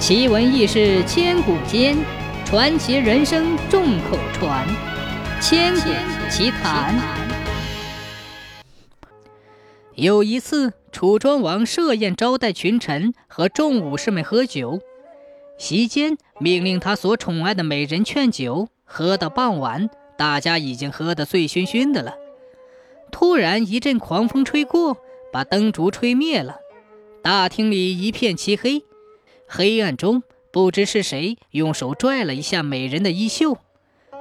奇闻异事千古间，传奇人生众口传。千古奇谈。有一次，楚庄王设宴招待群臣和众武士们喝酒，席间命令他所宠爱的美人劝酒。喝到傍晚，大家已经喝得醉醺醺的了。突然一阵狂风吹过，把灯烛吹灭了，大厅里一片漆黑。黑暗中，不知是谁用手拽了一下美人的衣袖，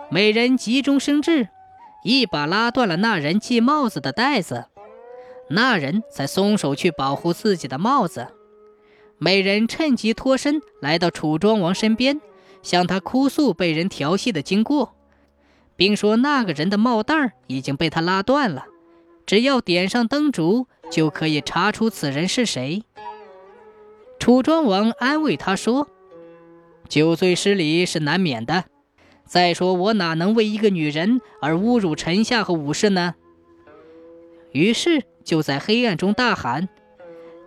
美人急中生智，一把拉断了那人系帽子的带子，那人才松手去保护自己的帽子。美人趁机脱身，来到楚庄王身边，向他哭诉被人调戏的经过，并说那个人的帽带已经被他拉断了，只要点上灯烛，就可以查出此人是谁。楚庄王安慰他说：“酒醉失礼是难免的。再说，我哪能为一个女人而侮辱臣下和武士呢？”于是就在黑暗中大喊：“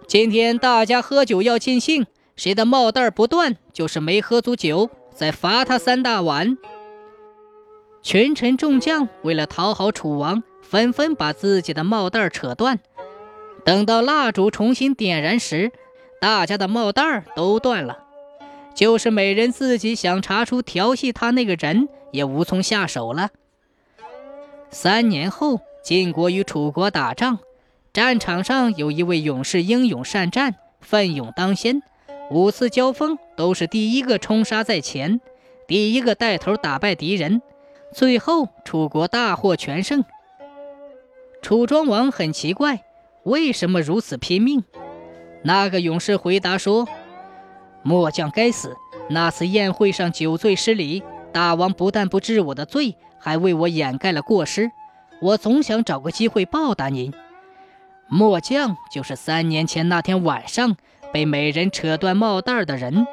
今天大家喝酒要尽兴，谁的帽带不断，就是没喝足酒，再罚他三大碗。”群臣众将为了讨好楚王，纷纷把自己的帽带扯断。等到蜡烛重新点燃时，大家的帽带都断了，就是美人自己想查出调戏她那个人，也无从下手了。三年后，晋国与楚国打仗，战场上有一位勇士英勇善战，奋勇当先，五次交锋都是第一个冲杀在前，第一个带头打败敌人，最后楚国大获全胜。楚庄王很奇怪，为什么如此拼命？那个勇士回答说：“末将该死！那次宴会上酒醉失礼，大王不但不治我的罪，还为我掩盖了过失。我总想找个机会报答您。末将就是三年前那天晚上被美人扯断帽带的人。”